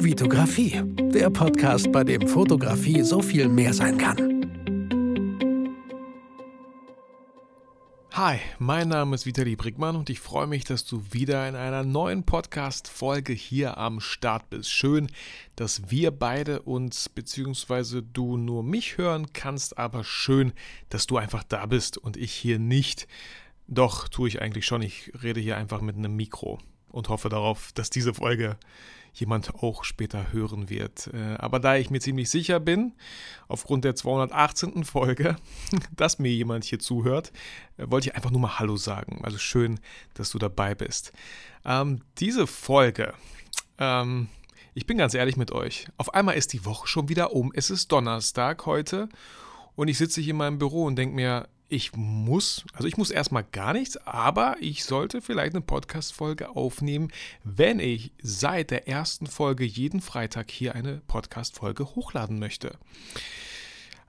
Vitografie, der Podcast, bei dem Fotografie so viel mehr sein kann. Hi, mein Name ist Vitali Brickmann und ich freue mich, dass du wieder in einer neuen Podcast-Folge hier am Start bist. Schön, dass wir beide uns bzw. du nur mich hören kannst, aber schön, dass du einfach da bist und ich hier nicht. Doch, tue ich eigentlich schon. Ich rede hier einfach mit einem Mikro und hoffe darauf, dass diese Folge jemand auch später hören wird. Äh, aber da ich mir ziemlich sicher bin, aufgrund der 218. Folge, dass mir jemand hier zuhört, äh, wollte ich einfach nur mal Hallo sagen. Also schön, dass du dabei bist. Ähm, diese Folge, ähm, ich bin ganz ehrlich mit euch, auf einmal ist die Woche schon wieder um. Es ist Donnerstag heute und ich sitze hier in meinem Büro und denke mir, ich muss, also ich muss erstmal gar nichts, aber ich sollte vielleicht eine Podcast-Folge aufnehmen, wenn ich seit der ersten Folge jeden Freitag hier eine Podcast-Folge hochladen möchte.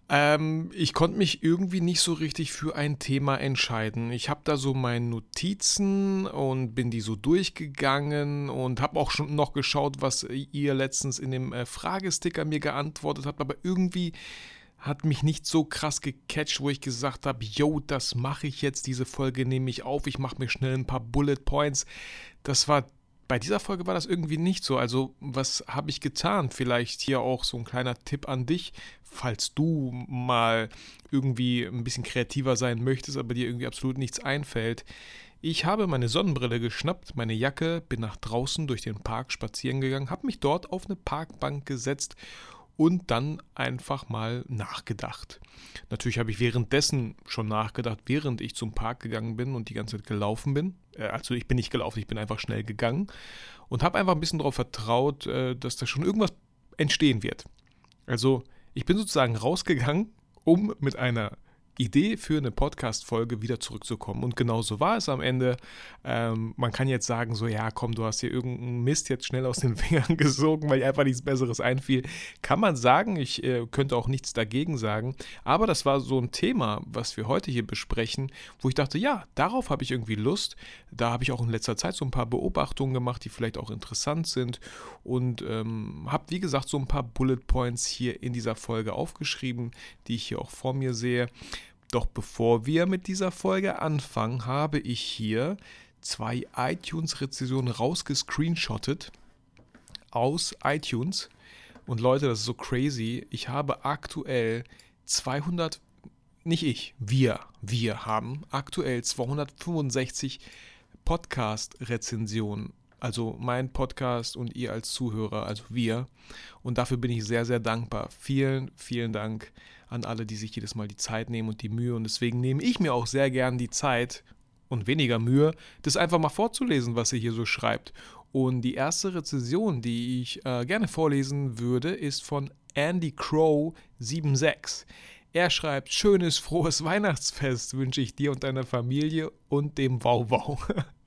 Ähm, ich konnte mich irgendwie nicht so richtig für ein Thema entscheiden. Ich habe da so meine Notizen und bin die so durchgegangen und habe auch schon noch geschaut, was ihr letztens in dem äh, Fragesticker mir geantwortet habt, aber irgendwie hat mich nicht so krass gecatcht, wo ich gesagt habe, yo, das mache ich jetzt, diese Folge nehme ich auf, ich mache mir schnell ein paar Bullet Points. Das war bei dieser Folge war das irgendwie nicht so. Also, was habe ich getan? Vielleicht hier auch so ein kleiner Tipp an dich, falls du mal irgendwie ein bisschen kreativer sein möchtest, aber dir irgendwie absolut nichts einfällt. Ich habe meine Sonnenbrille geschnappt, meine Jacke, bin nach draußen durch den Park spazieren gegangen, habe mich dort auf eine Parkbank gesetzt und dann einfach mal nachgedacht. Natürlich habe ich währenddessen schon nachgedacht, während ich zum Park gegangen bin und die ganze Zeit gelaufen bin. Äh, also ich bin nicht gelaufen, ich bin einfach schnell gegangen und habe einfach ein bisschen darauf vertraut, äh, dass da schon irgendwas entstehen wird. Also ich bin sozusagen rausgegangen, um mit einer Idee für eine Podcast-Folge wieder zurückzukommen. Und genau so war es am Ende. Ähm, man kann jetzt sagen, so, ja, komm, du hast hier irgendeinen Mist jetzt schnell aus den Fingern gesogen, weil dir einfach nichts Besseres einfiel. Kann man sagen, ich äh, könnte auch nichts dagegen sagen. Aber das war so ein Thema, was wir heute hier besprechen, wo ich dachte, ja, darauf habe ich irgendwie Lust. Da habe ich auch in letzter Zeit so ein paar Beobachtungen gemacht, die vielleicht auch interessant sind. Und ähm, habe, wie gesagt, so ein paar Bullet Points hier in dieser Folge aufgeschrieben, die ich hier auch vor mir sehe. Doch bevor wir mit dieser Folge anfangen, habe ich hier zwei iTunes-Rezensionen rausgescreenshottet aus iTunes. Und Leute, das ist so crazy. Ich habe aktuell 200, nicht ich, wir, wir haben aktuell 265 Podcast-Rezensionen. Also mein Podcast und ihr als Zuhörer, also wir. Und dafür bin ich sehr, sehr dankbar. Vielen, vielen Dank an alle, die sich jedes Mal die Zeit nehmen und die Mühe. Und deswegen nehme ich mir auch sehr gern die Zeit und weniger Mühe, das einfach mal vorzulesen, was ihr hier so schreibt. Und die erste Rezension, die ich äh, gerne vorlesen würde, ist von Andy Crow 76. Er schreibt, schönes, frohes Weihnachtsfest wünsche ich dir und deiner Familie und dem Wauwau.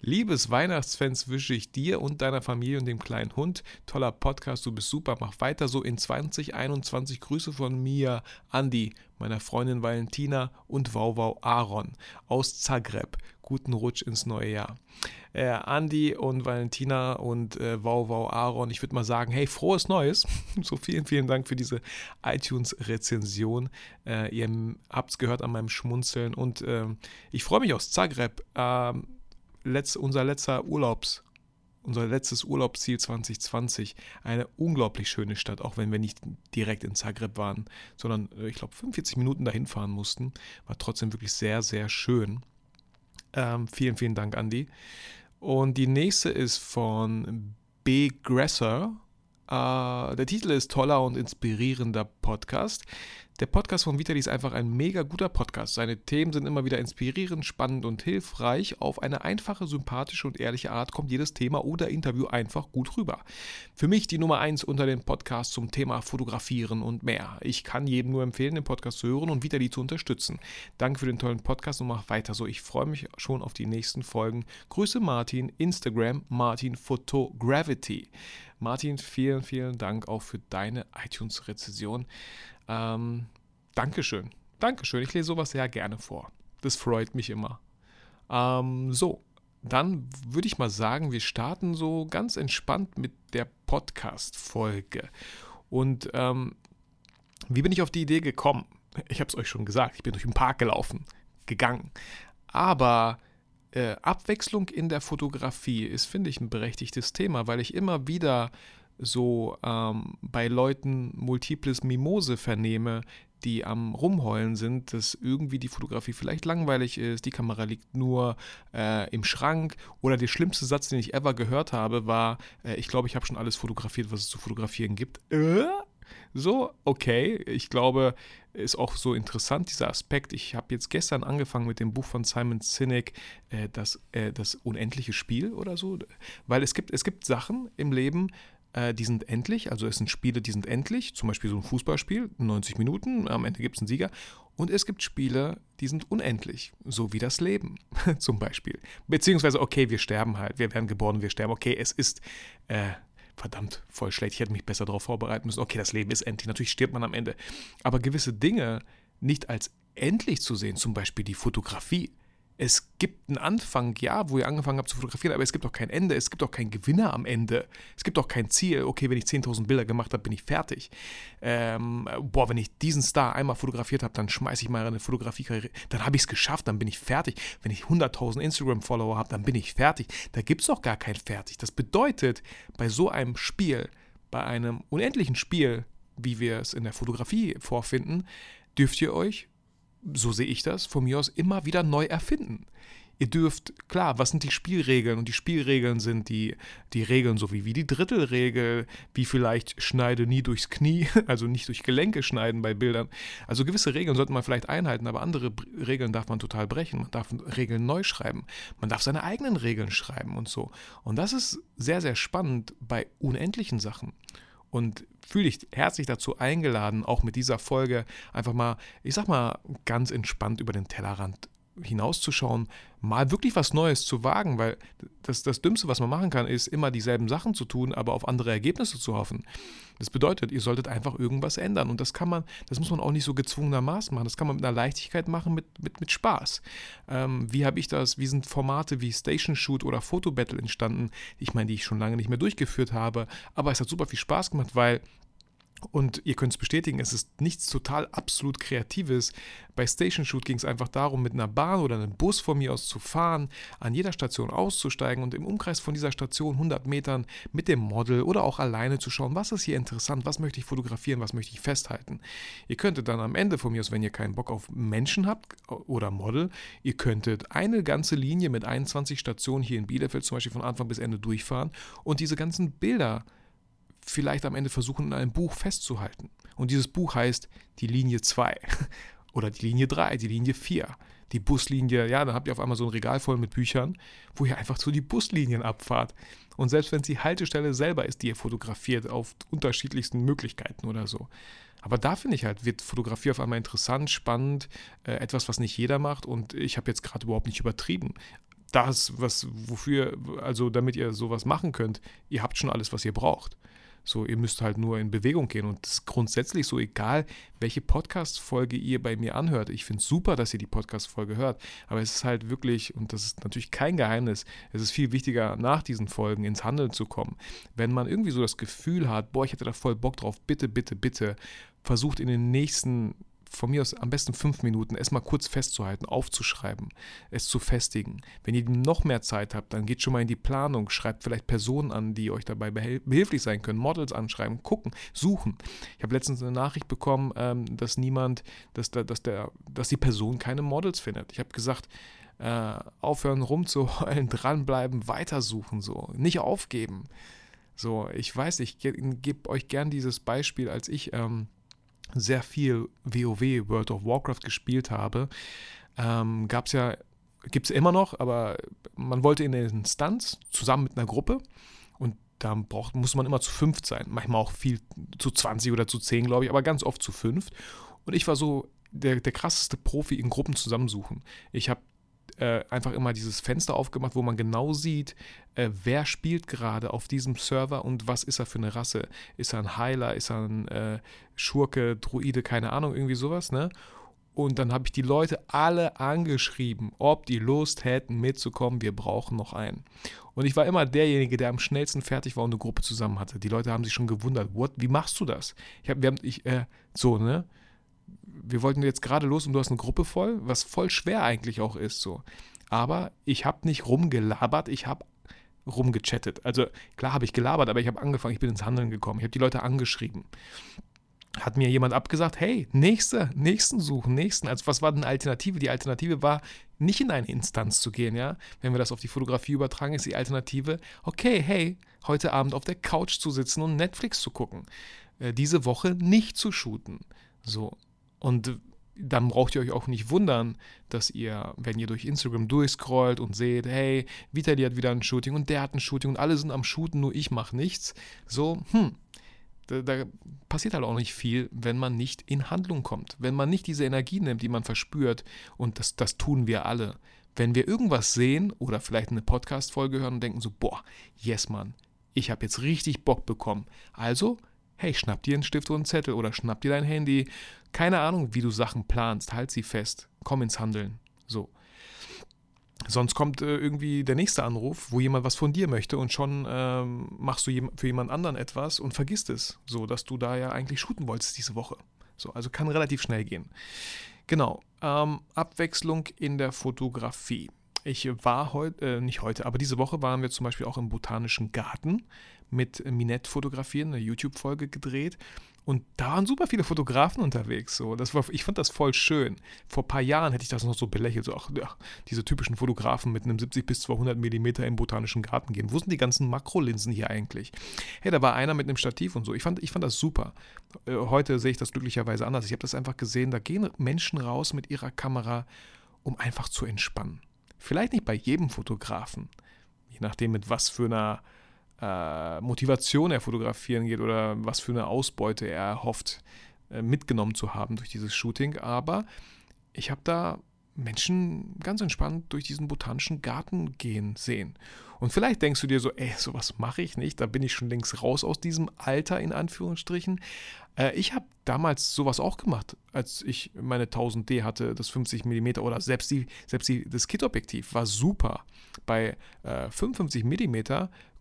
Liebes Weihnachtsfans wünsche ich dir und deiner Familie und dem kleinen Hund. Toller Podcast, du bist super. Mach weiter so in 2021. Grüße von mir, Andi, meiner Freundin Valentina und Wauwau Aaron aus Zagreb. Guten Rutsch ins neue Jahr. Äh, Andi und Valentina und äh, Wauwau Aaron, ich würde mal sagen, hey, frohes Neues. so vielen, vielen Dank für diese iTunes-Rezension. Äh, ihr habt es gehört an meinem Schmunzeln und äh, ich freue mich aus Zagreb. Ähm, letz, unser letzter Urlaubs, unser letztes Urlaubsziel 2020. Eine unglaublich schöne Stadt, auch wenn wir nicht direkt in Zagreb waren, sondern äh, ich glaube 45 Minuten dahin fahren mussten. War trotzdem wirklich sehr, sehr schön. Ähm, vielen, vielen Dank, Andy. Und die nächste ist von B. Gresser. Äh, der Titel ist Toller und inspirierender Podcast. Der Podcast von Vitali ist einfach ein mega guter Podcast. Seine Themen sind immer wieder inspirierend, spannend und hilfreich. Auf eine einfache, sympathische und ehrliche Art kommt jedes Thema oder Interview einfach gut rüber. Für mich die Nummer 1 unter den Podcasts zum Thema Fotografieren und mehr. Ich kann jedem nur empfehlen, den Podcast zu hören und Vitali zu unterstützen. Danke für den tollen Podcast und mach weiter so. Ich freue mich schon auf die nächsten Folgen. Grüße Martin, Instagram Martin Photogravity. Martin, vielen, vielen Dank auch für deine iTunes-Rezession. Ähm, Dankeschön. Dankeschön. Ich lese sowas sehr gerne vor. Das freut mich immer. Ähm, so, dann würde ich mal sagen, wir starten so ganz entspannt mit der Podcast-Folge. Und ähm, wie bin ich auf die Idee gekommen? Ich habe es euch schon gesagt, ich bin durch den Park gelaufen, gegangen. Aber äh, Abwechslung in der Fotografie ist, finde ich, ein berechtigtes Thema, weil ich immer wieder so ähm, bei Leuten multiples Mimose vernehme, die am Rumheulen sind, dass irgendwie die Fotografie vielleicht langweilig ist, die Kamera liegt nur äh, im Schrank oder der schlimmste Satz, den ich ever gehört habe, war, äh, ich glaube, ich habe schon alles fotografiert, was es zu fotografieren gibt. Äh? So, okay, ich glaube, ist auch so interessant, dieser Aspekt. Ich habe jetzt gestern angefangen mit dem Buch von Simon Sinek, äh, das, äh, das unendliche Spiel oder so, weil es gibt, es gibt Sachen im Leben, äh, die sind endlich, also es sind Spiele, die sind endlich, zum Beispiel so ein Fußballspiel, 90 Minuten, am Ende gibt es einen Sieger. Und es gibt Spiele, die sind unendlich, so wie das Leben zum Beispiel. Beziehungsweise, okay, wir sterben halt, wir werden geboren, wir sterben, okay, es ist, äh, verdammt, voll schlecht, ich hätte mich besser darauf vorbereiten müssen, okay, das Leben ist endlich, natürlich stirbt man am Ende. Aber gewisse Dinge nicht als endlich zu sehen, zum Beispiel die Fotografie, es gibt einen Anfang, ja, wo ihr angefangen habt zu fotografieren, aber es gibt auch kein Ende, es gibt auch keinen Gewinner am Ende. Es gibt auch kein Ziel, okay, wenn ich 10.000 Bilder gemacht habe, bin ich fertig. Ähm, boah, wenn ich diesen Star einmal fotografiert habe, dann schmeiße ich mal eine Fotografiekarriere, dann habe ich es geschafft, dann bin ich fertig. Wenn ich 100.000 Instagram-Follower habe, dann bin ich fertig. Da gibt es auch gar kein Fertig. Das bedeutet, bei so einem Spiel, bei einem unendlichen Spiel, wie wir es in der Fotografie vorfinden, dürft ihr euch so sehe ich das, von mir aus immer wieder neu erfinden. Ihr dürft, klar, was sind die Spielregeln? Und die Spielregeln sind die, die Regeln so wie, wie die Drittelregel, wie vielleicht schneide nie durchs Knie, also nicht durch Gelenke schneiden bei Bildern. Also gewisse Regeln sollte man vielleicht einhalten, aber andere Regeln darf man total brechen. Man darf Regeln neu schreiben. Man darf seine eigenen Regeln schreiben und so. Und das ist sehr, sehr spannend bei unendlichen Sachen und fühle dich herzlich dazu eingeladen, auch mit dieser Folge einfach mal, ich sag mal, ganz entspannt über den Tellerrand hinauszuschauen, mal wirklich was Neues zu wagen, weil das, das Dümmste, was man machen kann, ist immer dieselben Sachen zu tun, aber auf andere Ergebnisse zu hoffen. Das bedeutet, ihr solltet einfach irgendwas ändern und das kann man, das muss man auch nicht so gezwungenermaßen machen, das kann man mit einer Leichtigkeit machen, mit, mit, mit Spaß. Ähm, wie habe ich das, wie sind Formate wie Station Shoot oder Photo Battle entstanden, ich meine, die ich schon lange nicht mehr durchgeführt habe, aber es hat super viel Spaß gemacht, weil und ihr könnt es bestätigen, es ist nichts total absolut Kreatives. Bei Station Shoot ging es einfach darum, mit einer Bahn oder einem Bus von mir aus zu fahren, an jeder Station auszusteigen und im Umkreis von dieser Station 100 Metern mit dem Model oder auch alleine zu schauen, was ist hier interessant, was möchte ich fotografieren, was möchte ich festhalten. Ihr könntet dann am Ende von mir aus, wenn ihr keinen Bock auf Menschen habt oder Model, ihr könntet eine ganze Linie mit 21 Stationen hier in Bielefeld zum Beispiel von Anfang bis Ende durchfahren und diese ganzen Bilder vielleicht am Ende versuchen, in einem Buch festzuhalten. Und dieses Buch heißt die Linie 2 oder die Linie 3, die Linie 4, die Buslinie, ja, dann habt ihr auf einmal so ein Regal voll mit Büchern, wo ihr einfach so die Buslinien abfahrt. Und selbst wenn es die Haltestelle selber ist, die ihr fotografiert, auf unterschiedlichsten Möglichkeiten oder so. Aber da finde ich halt, wird Fotografie auf einmal interessant, spannend, äh, etwas, was nicht jeder macht. Und ich habe jetzt gerade überhaupt nicht übertrieben das, was, wofür, also damit ihr sowas machen könnt, ihr habt schon alles, was ihr braucht. So, ihr müsst halt nur in Bewegung gehen. Und es ist grundsätzlich so, egal welche Podcast-Folge ihr bei mir anhört. Ich finde es super, dass ihr die Podcast-Folge hört. Aber es ist halt wirklich, und das ist natürlich kein Geheimnis, es ist viel wichtiger, nach diesen Folgen ins Handeln zu kommen. Wenn man irgendwie so das Gefühl hat, boah, ich hätte da voll Bock drauf, bitte, bitte, bitte, versucht in den nächsten von mir aus am besten fünf Minuten, es mal kurz festzuhalten, aufzuschreiben, es zu festigen. Wenn ihr noch mehr Zeit habt, dann geht schon mal in die Planung, schreibt vielleicht Personen an, die euch dabei behilflich sein können, Models anschreiben, gucken, suchen. Ich habe letztens eine Nachricht bekommen, ähm, dass niemand, dass, der, dass, der, dass die Person keine Models findet. Ich habe gesagt, äh, aufhören rumzuheulen, dranbleiben, weitersuchen, so, nicht aufgeben. So, ich weiß, ich gebe euch gern dieses Beispiel, als ich ähm, sehr viel WoW, World of Warcraft gespielt habe, ähm, gab es ja, gibt es immer noch, aber man wollte in den Stunts zusammen mit einer Gruppe und da braucht, muss man immer zu fünf sein, manchmal auch viel zu 20 oder zu 10, glaube ich, aber ganz oft zu fünf. Und ich war so der, der krasseste Profi in Gruppen zusammensuchen. Ich habe äh, einfach immer dieses Fenster aufgemacht, wo man genau sieht, äh, wer spielt gerade auf diesem Server und was ist er für eine Rasse. Ist er ein Heiler, ist er ein äh, Schurke, Druide, keine Ahnung, irgendwie sowas, ne? Und dann habe ich die Leute alle angeschrieben, ob die Lust hätten mitzukommen. Wir brauchen noch einen. Und ich war immer derjenige, der am schnellsten fertig war und eine Gruppe zusammen hatte. Die Leute haben sich schon gewundert, what, wie machst du das? Ich habe, wir haben, ich, äh, so, ne? Wir wollten jetzt gerade los und du hast eine Gruppe voll, was voll schwer eigentlich auch ist, so. Aber ich habe nicht rumgelabert, ich habe rumgechattet. Also klar habe ich gelabert, aber ich habe angefangen, ich bin ins Handeln gekommen. Ich habe die Leute angeschrieben hat mir jemand abgesagt, hey, nächste, nächsten suchen, nächsten. Also was war denn Alternative? Die Alternative war, nicht in eine Instanz zu gehen, ja. Wenn wir das auf die Fotografie übertragen, ist die Alternative, okay, hey, heute Abend auf der Couch zu sitzen und Netflix zu gucken. Äh, diese Woche nicht zu shooten. So. Und dann braucht ihr euch auch nicht wundern, dass ihr, wenn ihr durch Instagram durchscrollt und seht, hey, Vitali hat wieder ein Shooting und der hat ein Shooting und alle sind am Shooten, nur ich mache nichts. So, hm, da, da, passiert halt auch nicht viel, wenn man nicht in Handlung kommt. Wenn man nicht diese Energie nimmt, die man verspürt. Und das, das tun wir alle. Wenn wir irgendwas sehen oder vielleicht eine Podcast-Folge hören und denken so, boah, yes, Mann, ich habe jetzt richtig Bock bekommen. Also, hey, schnapp dir einen Stift oder einen Zettel oder schnapp dir dein Handy. Keine Ahnung, wie du Sachen planst. Halt sie fest. Komm ins Handeln. So. Sonst kommt äh, irgendwie der nächste Anruf, wo jemand was von dir möchte und schon ähm, machst du für jemand anderen etwas und vergisst es, so dass du da ja eigentlich shooten wolltest diese Woche. So, also kann relativ schnell gehen. Genau, ähm, Abwechslung in der Fotografie. Ich war heute, äh, nicht heute, aber diese Woche waren wir zum Beispiel auch im Botanischen Garten mit Minette fotografieren, eine YouTube-Folge gedreht. Und da waren super viele Fotografen unterwegs. So. Das war, ich fand das voll schön. Vor ein paar Jahren hätte ich das noch so belächelt. So, ach, ja, diese typischen Fotografen mit einem 70 bis 200 Millimeter im botanischen Garten gehen. Wo sind die ganzen Makrolinsen hier eigentlich? Hey, da war einer mit einem Stativ und so. Ich fand, ich fand das super. Äh, heute sehe ich das glücklicherweise anders. Ich habe das einfach gesehen. Da gehen Menschen raus mit ihrer Kamera, um einfach zu entspannen. Vielleicht nicht bei jedem Fotografen. Je nachdem, mit was für einer äh, Motivation er fotografieren geht oder was für eine Ausbeute er hofft äh, mitgenommen zu haben durch dieses Shooting. Aber ich habe da Menschen ganz entspannt durch diesen botanischen Garten gehen sehen. Und vielleicht denkst du dir so, ey, sowas mache ich nicht, da bin ich schon längst raus aus diesem Alter in Anführungsstrichen. Äh, ich habe damals sowas auch gemacht, als ich meine 1000D hatte, das 50 mm oder selbst, die, selbst die, das Kit-Objektiv war super. Bei äh, 55 mm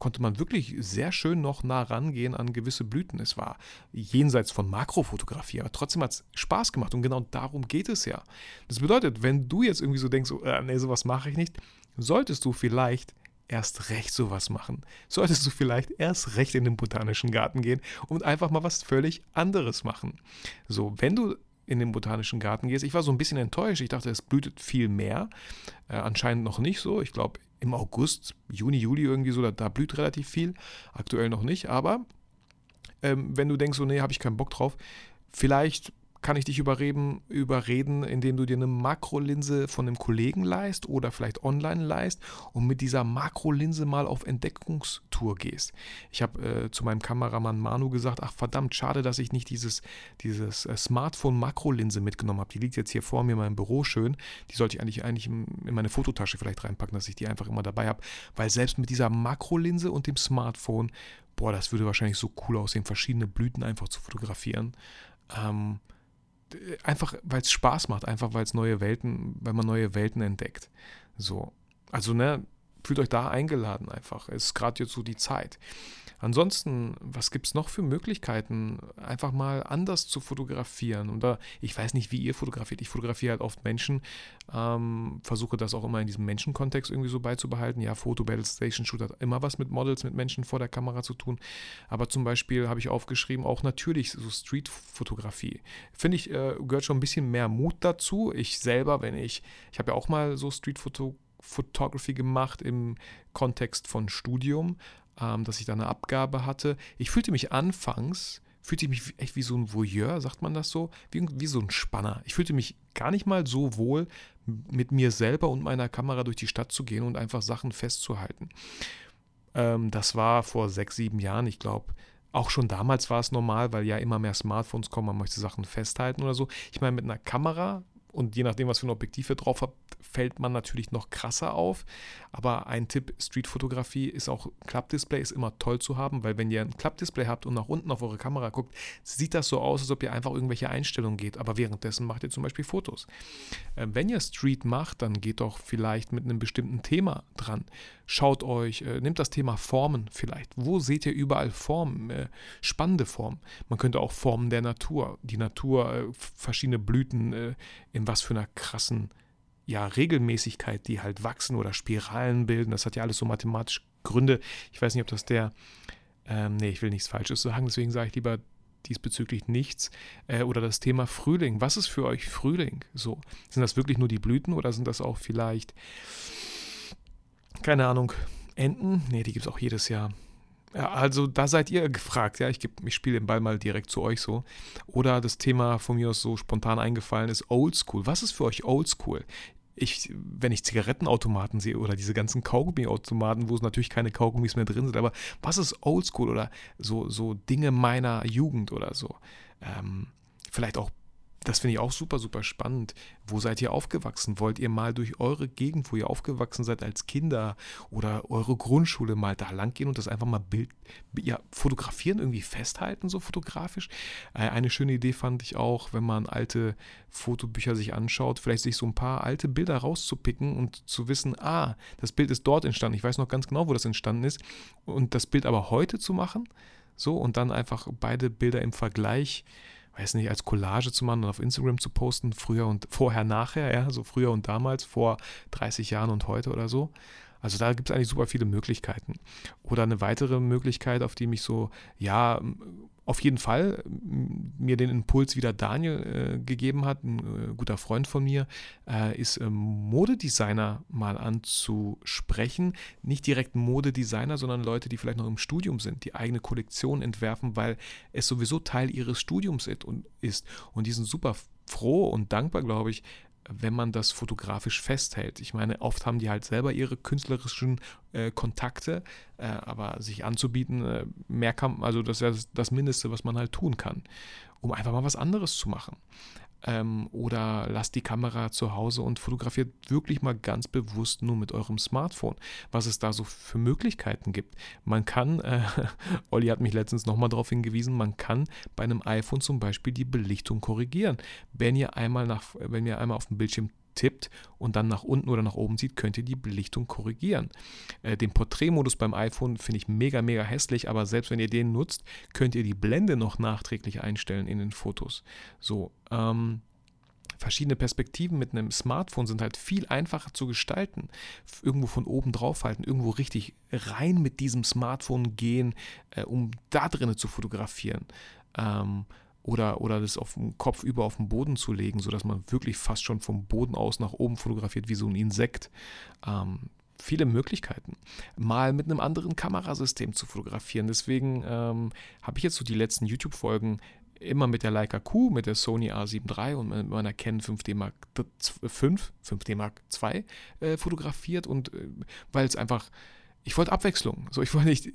konnte man wirklich sehr schön noch nah rangehen an gewisse Blüten. Es war jenseits von Makrofotografie, aber trotzdem hat es Spaß gemacht und genau darum geht es ja. Das bedeutet, wenn du jetzt irgendwie so denkst, oh, äh, nee, sowas mache ich nicht, solltest du vielleicht erst recht sowas machen. Solltest du vielleicht erst recht in den botanischen Garten gehen und einfach mal was völlig anderes machen. So, wenn du in den botanischen Garten gehst, ich war so ein bisschen enttäuscht. Ich dachte, es blühtet viel mehr. Äh, anscheinend noch nicht so. Ich glaube, im August, Juni, Juli irgendwie so, da, da blüht relativ viel. Aktuell noch nicht, aber ähm, wenn du denkst, so, nee, habe ich keinen Bock drauf, vielleicht kann ich dich überreden, überreden, indem du dir eine Makrolinse von einem Kollegen leist oder vielleicht online leist und mit dieser Makrolinse mal auf Entdeckungstour gehst. Ich habe äh, zu meinem Kameramann Manu gesagt, ach verdammt, schade, dass ich nicht dieses, dieses äh, Smartphone-Makrolinse mitgenommen habe. Die liegt jetzt hier vor mir in meinem Büro schön. Die sollte ich eigentlich, eigentlich in meine Fototasche vielleicht reinpacken, dass ich die einfach immer dabei habe. Weil selbst mit dieser Makrolinse und dem Smartphone, boah, das würde wahrscheinlich so cool aussehen, verschiedene Blüten einfach zu fotografieren. Ähm, einfach, weil es Spaß macht, einfach weil es neue Welten, weil man neue Welten entdeckt. So. Also, ne, fühlt euch da eingeladen einfach. Es ist gerade jetzt so die Zeit. Ansonsten, was gibt es noch für Möglichkeiten, einfach mal anders zu fotografieren? Und ich weiß nicht, wie ihr fotografiert. Ich fotografiere halt oft Menschen, ähm, versuche das auch immer in diesem Menschenkontext irgendwie so beizubehalten. Ja, Foto, Battle Station Shoot hat immer was mit Models, mit Menschen vor der Kamera zu tun. Aber zum Beispiel habe ich aufgeschrieben, auch natürlich so Street-Fotografie. Finde ich, äh, gehört schon ein bisschen mehr Mut dazu. Ich selber, wenn ich, ich habe ja auch mal so Street-Fotografie Photography gemacht im Kontext von Studium, ähm, dass ich da eine Abgabe hatte. Ich fühlte mich anfangs, fühlte ich mich echt wie so ein Voyeur, sagt man das so, wie, wie so ein Spanner. Ich fühlte mich gar nicht mal so wohl, mit mir selber und meiner Kamera durch die Stadt zu gehen und einfach Sachen festzuhalten. Ähm, das war vor sechs, sieben Jahren, ich glaube. Auch schon damals war es normal, weil ja immer mehr Smartphones kommen, man möchte Sachen festhalten oder so. Ich meine, mit einer Kamera Und je nachdem, was für ein Objektiv ihr drauf habt, fällt man natürlich noch krasser auf. Aber ein Tipp: Streetfotografie ist auch Klappdisplay ist immer toll zu haben, weil wenn ihr ein Klappdisplay habt und nach unten auf eure Kamera guckt, sieht das so aus, als ob ihr einfach irgendwelche Einstellungen geht. Aber währenddessen macht ihr zum Beispiel Fotos. Äh, wenn ihr Street macht, dann geht doch vielleicht mit einem bestimmten Thema dran. Schaut euch, äh, nehmt das Thema Formen vielleicht. Wo seht ihr überall Formen? Äh, spannende Formen. Man könnte auch Formen der Natur, die Natur, äh, verschiedene Blüten, äh, in was für einer krassen ja, Regelmäßigkeit, die halt wachsen oder Spiralen bilden. Das hat ja alles so mathematische Gründe. Ich weiß nicht, ob das der, ähm, nee, ich will nichts Falsches sagen, deswegen sage ich lieber diesbezüglich nichts. Äh, oder das Thema Frühling. Was ist für euch Frühling? So, sind das wirklich nur die Blüten oder sind das auch vielleicht, keine Ahnung, Enten? Nee, die gibt es auch jedes Jahr. Ja, also da seid ihr gefragt, ja, ich, ich spiele den Ball mal direkt zu euch so. Oder das Thema von mir aus so spontan eingefallen ist Oldschool. Was ist für euch Oldschool? Ich, wenn ich Zigarettenautomaten sehe oder diese ganzen Kaugummiautomaten, wo es natürlich keine Kaugummis mehr drin sind, aber was ist Oldschool oder so, so Dinge meiner Jugend oder so? Ähm, vielleicht auch das finde ich auch super, super spannend. Wo seid ihr aufgewachsen? Wollt ihr mal durch eure Gegend, wo ihr aufgewachsen seid als Kinder oder eure Grundschule mal da lang gehen und das einfach mal Bild, ja, fotografieren, irgendwie festhalten, so fotografisch? Äh, eine schöne Idee fand ich auch, wenn man alte Fotobücher sich anschaut, vielleicht sich so ein paar alte Bilder rauszupicken und zu wissen, ah, das Bild ist dort entstanden. Ich weiß noch ganz genau, wo das entstanden ist. Und das Bild aber heute zu machen, so und dann einfach beide Bilder im Vergleich weiß nicht, als Collage zu machen und auf Instagram zu posten, früher und vorher, nachher, ja, so früher und damals, vor 30 Jahren und heute oder so. Also da gibt es eigentlich super viele Möglichkeiten. Oder eine weitere Möglichkeit, auf die mich so, ja, auf jeden Fall mir den Impuls wieder Daniel äh, gegeben hat, ein äh, guter Freund von mir, äh, ist ähm, Modedesigner mal anzusprechen. Nicht direkt Modedesigner, sondern Leute, die vielleicht noch im Studium sind, die eigene Kollektion entwerfen, weil es sowieso Teil ihres Studiums ist. Und die sind super froh und dankbar, glaube ich, wenn man das fotografisch festhält. Ich meine, oft haben die halt selber ihre künstlerischen äh, Kontakte, äh, aber sich anzubieten, äh, mehr kann, also das ist ja das Mindeste, was man halt tun kann, um einfach mal was anderes zu machen ähm, oder lasst die Kamera zu Hause und fotografiert wirklich mal ganz bewusst nur mit eurem Smartphone, was es da so für Möglichkeiten gibt. Man kann, äh, Olli hat mich letztens nochmal darauf hingewiesen, man kann bei einem iPhone zum Beispiel die Belichtung korrigieren. Wenn ihr einmal, nach, wenn ihr einmal auf dem Bildschirm tippt und dann nach unten oder nach oben sieht, könnt ihr die Belichtung korrigieren. Äh, den Porträtmodus beim iPhone finde ich mega, mega hässlich, aber selbst wenn ihr den nutzt, könnt ihr die Blende noch nachträglich einstellen in den Fotos. So, ähm, verschiedene Perspektiven mit einem Smartphone sind halt viel einfacher zu gestalten. Irgendwo von oben drauf halten, irgendwo richtig rein mit diesem Smartphone gehen, äh, um da drinnen zu fotografieren. Ähm, oder, oder das auf dem Kopf über auf den Boden zu legen, sodass man wirklich fast schon vom Boden aus nach oben fotografiert wie so ein Insekt. Ähm, viele Möglichkeiten. Mal mit einem anderen Kamerasystem zu fotografieren. Deswegen ähm, habe ich jetzt so die letzten YouTube-Folgen immer mit der Leica Q, mit der Sony A7 III und mit meiner Canon 5D Mark 5, 5D Mark II äh, fotografiert und äh, weil es einfach ich wollte Abwechslung. So, ich wollte nicht,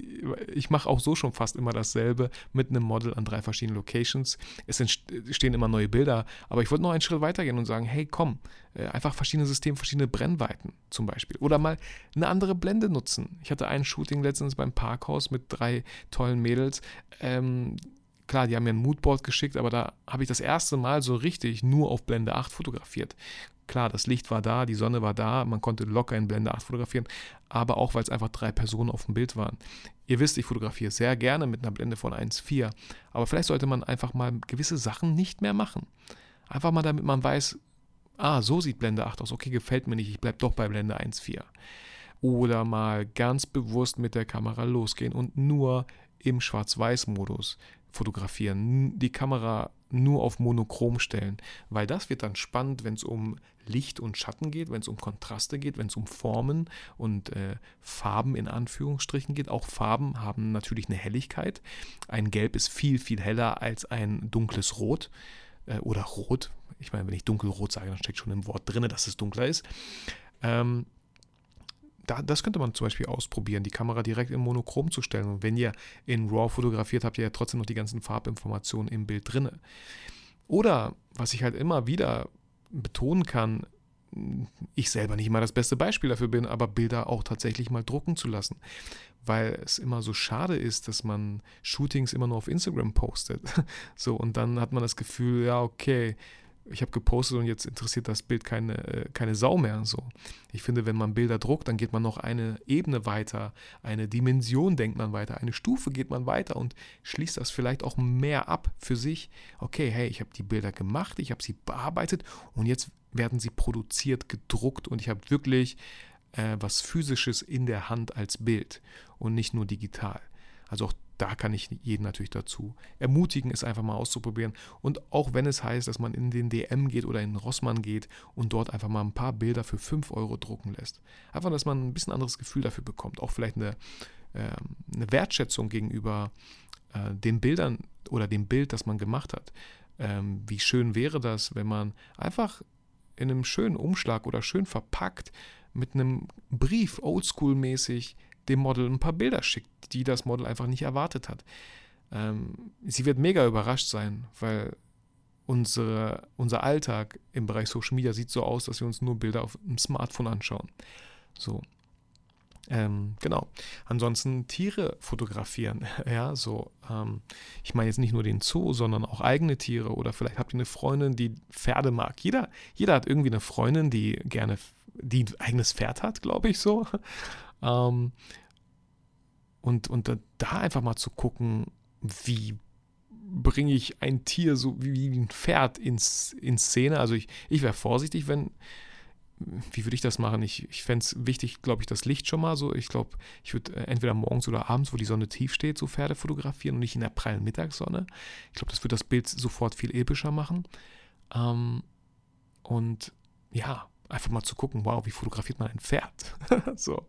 ich mache auch so schon fast immer dasselbe mit einem Model an drei verschiedenen Locations. Es entstehen immer neue Bilder, aber ich wollte noch einen Schritt weitergehen und sagen, hey, komm, äh, einfach verschiedene Systeme, verschiedene Brennweiten zum Beispiel. Oder mal eine andere Blende nutzen. Ich hatte ein Shooting letztens beim Parkhaus mit drei tollen Mädels. Ähm, klar, die haben mir ein Moodboard geschickt, aber da habe ich das erste Mal so richtig nur auf Blende 8 fotografiert. Klar, das Licht war da, die Sonne war da, man konnte locker in Blende 8 fotografieren, aber auch, weil es einfach drei Personen auf dem Bild waren. Ihr wisst, ich fotografiere sehr gerne mit einer Blende von 1,4, aber vielleicht sollte man einfach mal gewisse Sachen nicht mehr machen. Einfach mal, damit man weiß, ah, so sieht Blende 8 aus, okay, gefällt mir nicht, ich bleibe doch bei Blende 1,4. Oder mal ganz bewusst mit der Kamera losgehen und nur im Schwarz-Weiß-Modus fotografieren, die Kamera nur auf Monochrom stellen, weil das wird dann spannend, wenn es um Licht und Schatten geht, wenn es um Kontraste geht, wenn es um Formen und äh, Farben in Anführungsstrichen geht. Auch Farben haben natürlich eine Helligkeit. Ein Gelb ist viel, viel heller als ein dunkles Rot äh, oder Rot. Ich meine, wenn ich dunkelrot sage, dann steckt schon im Wort drin, dass es dunkler ist. Ähm, da, das könnte man zum Beispiel ausprobieren, die Kamera direkt in Monochrom zu stellen. Und wenn ihr in RAW fotografiert, habt ihr ja trotzdem noch die ganzen Farbinformationen im Bild drin. Oder, was ich halt immer wieder betonen kann, ich selber nicht immer das beste Beispiel dafür bin, aber Bilder auch tatsächlich mal drucken zu lassen. Weil es immer so schade ist, dass man Shootings immer nur auf Instagram postet. So, und dann hat man das Gefühl, ja, okay, ich habe gepostet und jetzt interessiert das Bild keine, äh, keine Sau mehr. So. Ich finde, wenn man Bilder druckt, dann geht man noch eine Ebene weiter, eine Dimension denkt man weiter, eine Stufe geht man weiter und schließt das vielleicht auch mehr ab für sich. Okay, hey, ich habe die Bilder gemacht, ich habe sie bearbeitet und jetzt werden sie produziert, gedruckt und ich habe wirklich äh, was Physisches in der Hand als Bild und nicht nur digital. Also auch da kann ich jeden natürlich dazu ermutigen, es einfach mal auszuprobieren. Und auch wenn es heißt, dass man in den DM geht oder in Rossmann geht und dort einfach mal ein paar Bilder für 5 Euro drucken lässt. Einfach, dass man ein bisschen anderes Gefühl dafür bekommt. Auch vielleicht eine, äh, eine Wertschätzung gegenüber äh, den Bildern oder dem Bild, das man gemacht hat. Ähm, wie schön wäre das, wenn man einfach in einem schönen Umschlag oder schön verpackt mit einem Brief oldschool-mäßig dem Model ein paar Bilder schickt, die das Model einfach nicht erwartet hat. Ähm, sie wird mega überrascht sein, weil unsere, unser Alltag im Bereich Social Media sieht so aus, dass wir uns nur Bilder auf dem Smartphone anschauen. So. Ähm, genau. Ansonsten Tiere fotografieren. ja, so. Ähm, ich meine jetzt nicht nur den Zoo, sondern auch eigene Tiere. Oder vielleicht habt ihr eine Freundin, die Pferde mag. Jeder, jeder hat irgendwie eine Freundin, die gerne, die ein eigenes Pferd hat, glaube ich so. Ähm, und, und da einfach mal zu gucken, wie bringe ich ein Tier so wie ein Pferd ins, in Szene. Also ich, ich wäre vorsichtig, wenn, wie würde ich das machen? Ich, ich fände es wichtig, glaube ich, das Licht schon mal so. Ich glaube, ich würde äh, entweder morgens oder abends, wo die Sonne tief steht, so Pferde fotografieren und nicht in der prallen Mittagssonne. Ich glaube, das würde das Bild sofort viel epischer machen. Ähm, und ja, einfach mal zu gucken, wow, wie fotografiert man ein Pferd? so.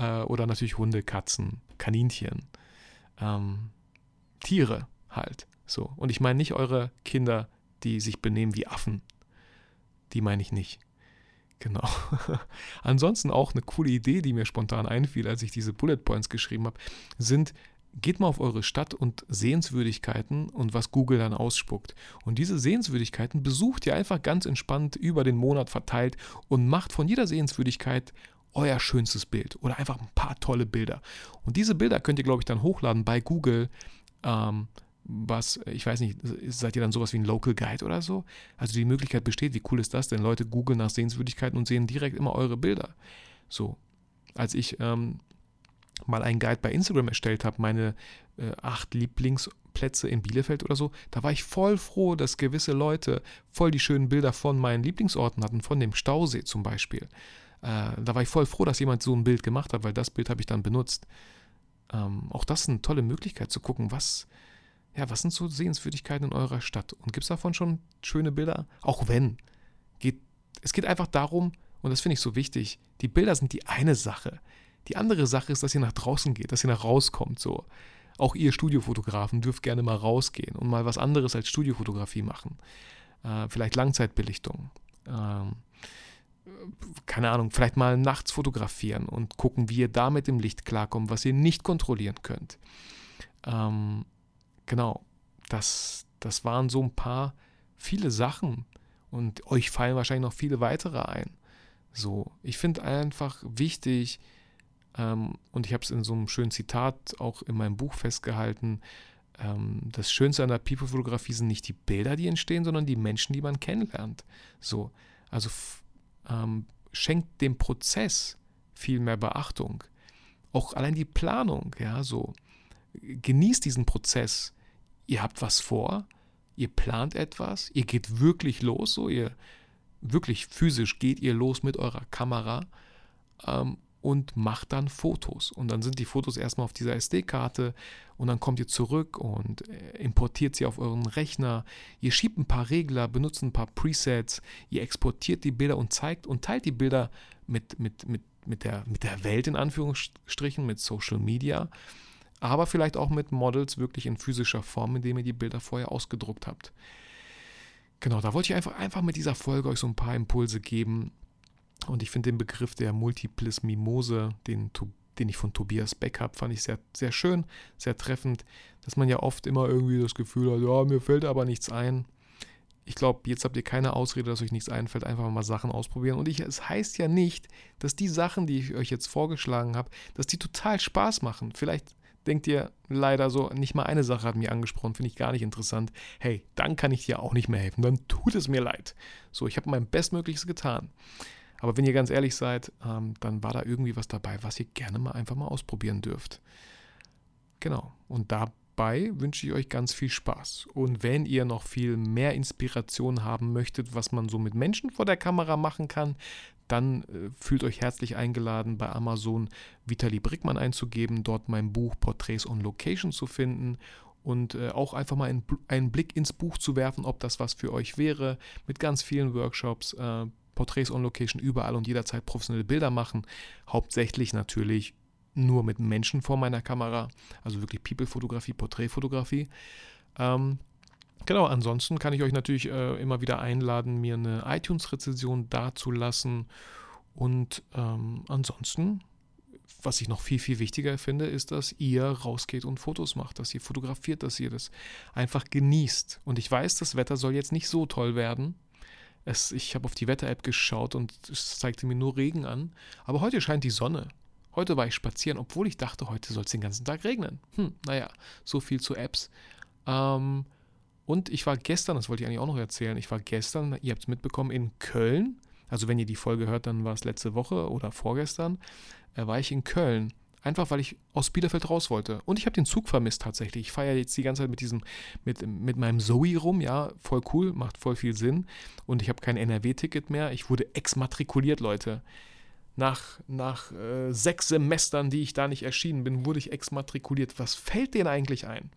Äh, oder natürlich Hunde, Katzen, Kaninchen. Ähm, Tiere halt. So. Und ich meine nicht eure Kinder, die sich benehmen wie Affen. Die meine ich nicht. Genau. Ansonsten auch eine coole Idee, die mir spontan einfiel, als ich diese Bullet Points geschrieben habe, sind, geht mal auf eure Stadt und Sehenswürdigkeiten und was Google dann ausspuckt. Und diese Sehenswürdigkeiten besucht ihr einfach ganz entspannt über den Monat verteilt und macht von jeder Sehenswürdigkeit euer schönstes Bild oder einfach ein paar tolle Bilder. Und diese Bilder könnt ihr, glaube ich, dann hochladen bei Google. Ähm, was, ich weiß nicht, seid ihr dann sowas wie ein Local Guide oder so? Also die Möglichkeit besteht, wie cool ist das denn? Leute googeln nach Sehenswürdigkeiten und sehen direkt immer eure Bilder. So, als ich ähm, mal einen Guide bei Instagram erstellt habe, meine äh, acht Lieblingsplätze in Bielefeld oder so, da war ich voll froh, dass gewisse Leute voll die schönen Bilder von meinen Lieblingsorten hatten, von dem Stausee zum Beispiel. Äh, da war ich voll froh, dass jemand so ein Bild gemacht hat, weil das Bild habe ich dann benutzt. Ähm, auch das ist eine tolle Möglichkeit zu gucken, was, ja, was sind so Sehenswürdigkeiten in eurer Stadt? Und gibt es davon schon schöne Bilder? Auch wenn. Geht, es geht einfach darum, und das finde ich so wichtig, die Bilder sind die eine Sache. Die andere Sache ist, dass ihr nach draußen geht, dass ihr nach rauskommt. So. Auch ihr Studiofotografen dürft gerne mal rausgehen und mal was anderes als Studiofotografie machen. Äh, vielleicht Langzeitbelichtung. Ähm, keine Ahnung, vielleicht mal nachts fotografieren und gucken, wie ihr da mit dem Licht klarkommt, was ihr nicht kontrollieren könnt. Ähm, genau, das, das waren so ein paar viele Sachen und euch fallen wahrscheinlich noch viele weitere ein. So, ich finde einfach wichtig, ähm, und ich habe es in so einem schönen Zitat auch in meinem Buch festgehalten, ähm, das Schönste an der People-Fotografie sind nicht die Bilder, die entstehen, sondern die Menschen, die man kennenlernt. So, also ähm, schenkt dem Prozess viel mehr Beachtung. Auch allein die Planung, ja, so. Genießt diesen Prozess. Ihr habt was vor, ihr plant etwas, ihr geht wirklich los, so, ihr wirklich physisch geht ihr los mit eurer Kamera ähm, und macht dann Fotos. Und dann sind die Fotos erstmal auf dieser SD-Karte und dann kommt ihr zurück und äh, importiert sie auf euren Rechner. Ihr schiebt ein paar Regler, benutzt ein paar Presets, ihr exportiert die Bilder und zeigt und teilt die Bilder mit, mit, mit, mit, der, mit der Welt in Anführungsstrichen, mit Social Media, aber vielleicht auch mit Models wirklich in physischer Form, indem ihr die Bilder vorher ausgedruckt habt. Genau, da wollte ich einfach, einfach mit dieser Folge euch so ein paar Impulse geben, und ich finde den Begriff der Multiplis Mimose, den, den ich von Tobias Beck habe, fand ich sehr, sehr schön, sehr treffend, dass man ja oft immer irgendwie das Gefühl hat, ja, mir fällt aber nichts ein. ich glaube, jetzt habt ihr keine Ausrede, dass euch nichts einfällt, einfach mal Sachen ausprobieren. Und ich, es heißt ja nicht, dass die Sachen, die ich euch jetzt vorgeschlagen habe, dass die total Spaß machen. Vielleicht denkt ihr leider so, nicht mal eine Sache hat mich angesprochen, finde ich gar nicht interessant. Hey, dann kann ich dir auch nicht mehr helfen. Dann tut es mir leid. So, ich habe mein Bestmögliches getan. Aber wenn ihr ganz ehrlich seid, ähm, dann war da irgendwie was dabei, was ihr gerne mal einfach mal ausprobieren dürft. Genau. Und dabei wünsche ich euch ganz viel Spaß. Und wenn ihr noch viel mehr Inspiration haben möchtet, was man so mit Menschen vor der Kamera machen kann, dann äh, fühlt euch herzlich eingeladen, bei Amazon Vitali Brickmann einzugeben, dort mein Buch Portraits on Location zu finden und äh, auch einfach mal einen, einen, Blick ins Buch zu werfen, ob das was für euch wäre, mit ganz vielen Workshops, äh, Portraits on Location überall und jederzeit professionelle Bilder machen, hauptsächlich natürlich nur mit Menschen vor meiner Kamera, also wirklich People-Fotografie, Porträtfotografie. Ähm, Genau, ansonsten kann ich euch natürlich äh, immer wieder einladen, mir eine iTunes-Rezension dazulassen. Und ähm, ansonsten, was ich noch viel, viel wichtiger finde, ist, dass ihr rausgeht und Fotos macht, dass ihr fotografiert, dass ihr das einfach genießt. Und ich weiß, das Wetter soll jetzt nicht so toll werden. Es, ich habe auf die Wetter-App geschaut und es zeigte mir nur Regen an. Aber heute scheint die Sonne. Heute war ich spazieren, obwohl ich dachte, heute soll es den ganzen Tag regnen. Hm, naja, so viel zu Apps. Ähm, und ich war gestern, das wollte ich eigentlich auch noch erzählen, ich war gestern, ihr habt es mitbekommen, in Köln. Also wenn ihr die Folge hört, dann war es letzte Woche oder vorgestern, äh, war ich in Köln. Einfach weil ich aus Bielefeld raus wollte. Und ich habe den Zug vermisst tatsächlich. Ich feiere jetzt die ganze Zeit mit diesem, mit, mit meinem Zoe rum, ja, voll cool, macht voll viel Sinn. Und ich habe kein NRW-Ticket mehr. Ich wurde exmatrikuliert, Leute. Nach, nach äh, sechs Semestern, die ich da nicht erschienen bin, wurde ich exmatrikuliert. Was fällt denen eigentlich ein?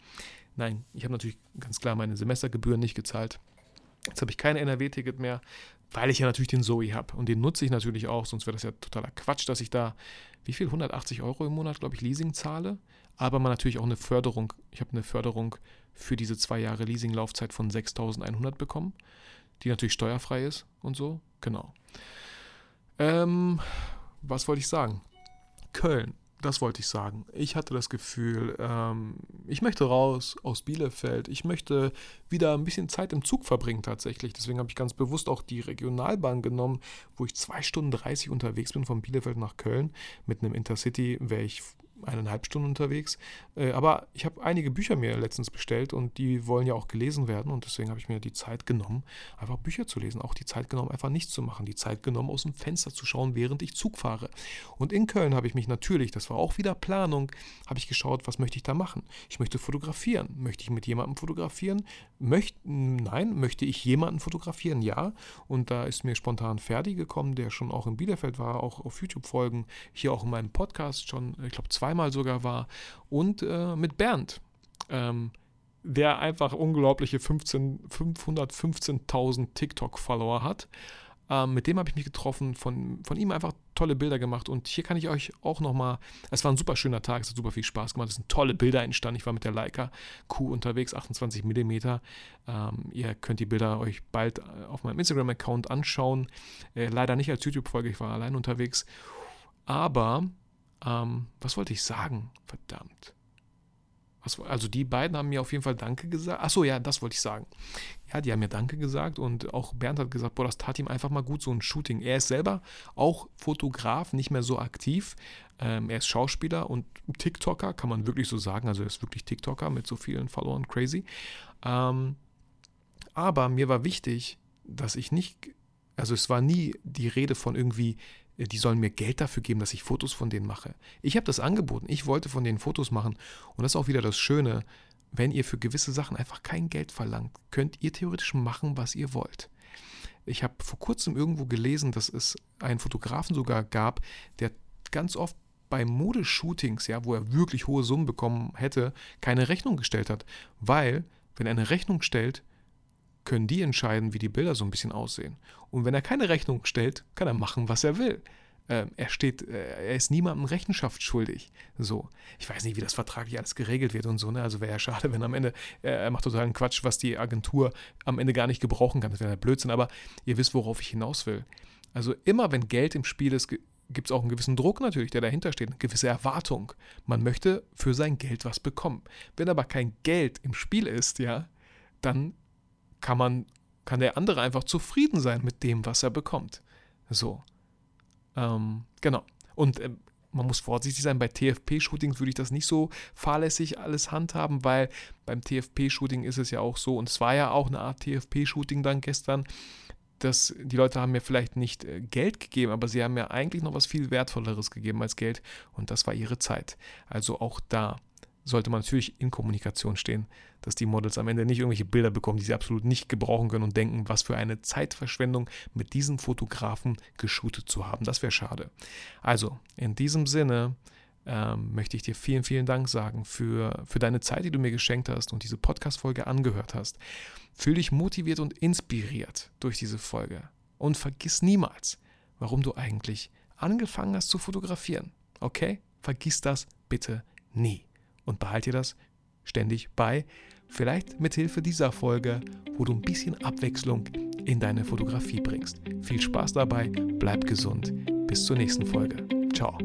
Nein, ich habe natürlich ganz klar meine Semestergebühren nicht gezahlt. Jetzt habe ich kein NRW-Ticket mehr, weil ich ja natürlich den Zoe habe. Und den nutze ich natürlich auch, sonst wäre das ja totaler Quatsch, dass ich da, wie viel, 180 Euro im Monat, glaube ich, Leasing zahle. Aber man natürlich auch eine Förderung, ich habe eine Förderung für diese zwei Jahre Leasinglaufzeit von 6.100 bekommen, die natürlich steuerfrei ist und so. Genau. Ähm, was wollte ich sagen? Köln das wollte ich sagen. Ich hatte das Gefühl, ähm, ich möchte raus aus Bielefeld. Ich möchte wieder ein bisschen Zeit im Zug verbringen tatsächlich. Deswegen habe ich ganz bewusst auch die Regionalbahn genommen, wo ich zwei Stunden 30 unterwegs bin von Bielefeld nach Köln. Mit einem Intercity wäre ich eineinhalb Stunden unterwegs. Äh, aber ich habe einige Bücher mir letztens bestellt und die wollen ja auch gelesen werden und deswegen habe ich mir die Zeit genommen, einfach Bücher zu lesen. Auch die Zeit genommen, einfach nichts zu machen. Die Zeit genommen, aus dem Fenster zu schauen, während ich Zug fahre. Und in Köln habe ich mich natürlich, das war auch wieder Planung, habe ich geschaut, was möchte ich da machen. Ich möchte fotografieren. Möchte ich mit jemandem fotografieren? Möcht, nein, möchte ich jemanden fotografieren? Ja. Und da ist mir spontan Ferdi gekommen, der schon auch in Bielefeld war, auch auf YouTube-Folgen, hier auch in meinem Podcast schon, ich glaube, zwei zweimal sogar war, und äh, mit Bernd, ähm, der einfach unglaubliche 515.000 TikTok-Follower hat. Ähm, mit dem habe ich mich getroffen, von, von ihm einfach tolle Bilder gemacht. Und hier kann ich euch auch nochmal, es war ein super schöner Tag, es hat super viel Spaß gemacht, es sind tolle Bilder entstanden. Ich war mit der Leica Q unterwegs, 28 mm. Ähm, ihr könnt die Bilder euch bald äh, auf meinem Instagram-Account anschauen. Äh, leider nicht als YouTube-Folge, ich war allein unterwegs. Aber ähm, was wollte ich sagen? Verdammt. Was, also die beiden haben mir auf jeden Fall Danke gesagt. Achso, ja, das wollte ich sagen. Ja, die haben mir Danke gesagt und auch Bernd hat gesagt, boah, das tat ihm einfach mal gut, so ein Shooting. Er ist selber auch Fotograf, nicht mehr so aktiv. Ähm, er ist Schauspieler und TikToker, kann man wirklich so sagen. Also er ist wirklich TikToker mit so vielen Followern, crazy. Ähm, aber mir war wichtig, dass ich nicht, also es war nie die Rede von irgendwie die sollen mir Geld dafür geben, dass ich Fotos von denen mache. Ich habe das angeboten, ich wollte von denen Fotos machen und das ist auch wieder das Schöne, wenn ihr für gewisse Sachen einfach kein Geld verlangt, könnt ihr theoretisch machen, was ihr wollt. Ich habe vor kurzem irgendwo gelesen, dass es einen Fotografen sogar gab, der ganz oft bei Modeshootings, ja, wo er wirklich hohe Summen bekommen hätte, keine Rechnung gestellt hat, weil wenn er eine Rechnung stellt, können die entscheiden, wie die Bilder so ein bisschen aussehen. Und wenn er keine Rechnung stellt, kann er machen, was er will. Ähm, er steht, äh, er ist niemandem Rechenschaft schuldig. So. Ich weiß nicht, wie das vertraglich alles geregelt wird und so, ne? Also wäre ja schade, wenn am Ende, äh, er macht totalen Quatsch, was die Agentur am Ende gar nicht gebrauchen kann. Das wäre ja Blödsinn, aber ihr wisst, worauf ich hinaus will. Also immer wenn Geld im Spiel ist, gibt es auch einen gewissen Druck natürlich, der dahinter steht, eine gewisse Erwartung. Man möchte für sein Geld was bekommen. Wenn aber kein Geld im Spiel ist, ja, dann kann man kann der andere einfach zufrieden sein mit dem, was er bekommt. So. Ähm, genau. Und äh, man muss vorsichtig sein. Bei TFP-Shootings würde ich das nicht so fahrlässig alles handhaben, weil beim TFP-Shooting ist es ja auch so, und es war ja auch eine Art TFP-Shooting dann gestern, dass die Leute haben mir vielleicht nicht äh, Geld gegeben, aber sie haben mir eigentlich noch was viel Wertvolleres gegeben als Geld und das war ihre Zeit. Also auch da sollte man natürlich in Kommunikation stehen, dass die Models am Ende nicht irgendwelche Bilder bekommen, die sie absolut nicht gebrauchen können und denken, was für eine Zeitverschwendung mit diesem Fotografen geshootet zu haben. Das wäre schade. Also, in diesem Sinne ähm, möchte ich dir vielen, vielen Dank sagen für, für deine Zeit, die du mir geschenkt hast und diese Podcast-Folge angehört hast. Fühl dich motiviert und inspiriert durch diese Folge. Und vergiss niemals, warum du eigentlich angefangen hast zu fotografieren. Okay? Vergiss das bitte nie und behalte dir das ständig bei. Vielleicht mit Hilfe dieser Folge, wo du ein bisschen Abwechslung in deine Fotografie bringst. Viel Spaß dabei, bleib gesund. Bis zur nächsten Folge. Ciao.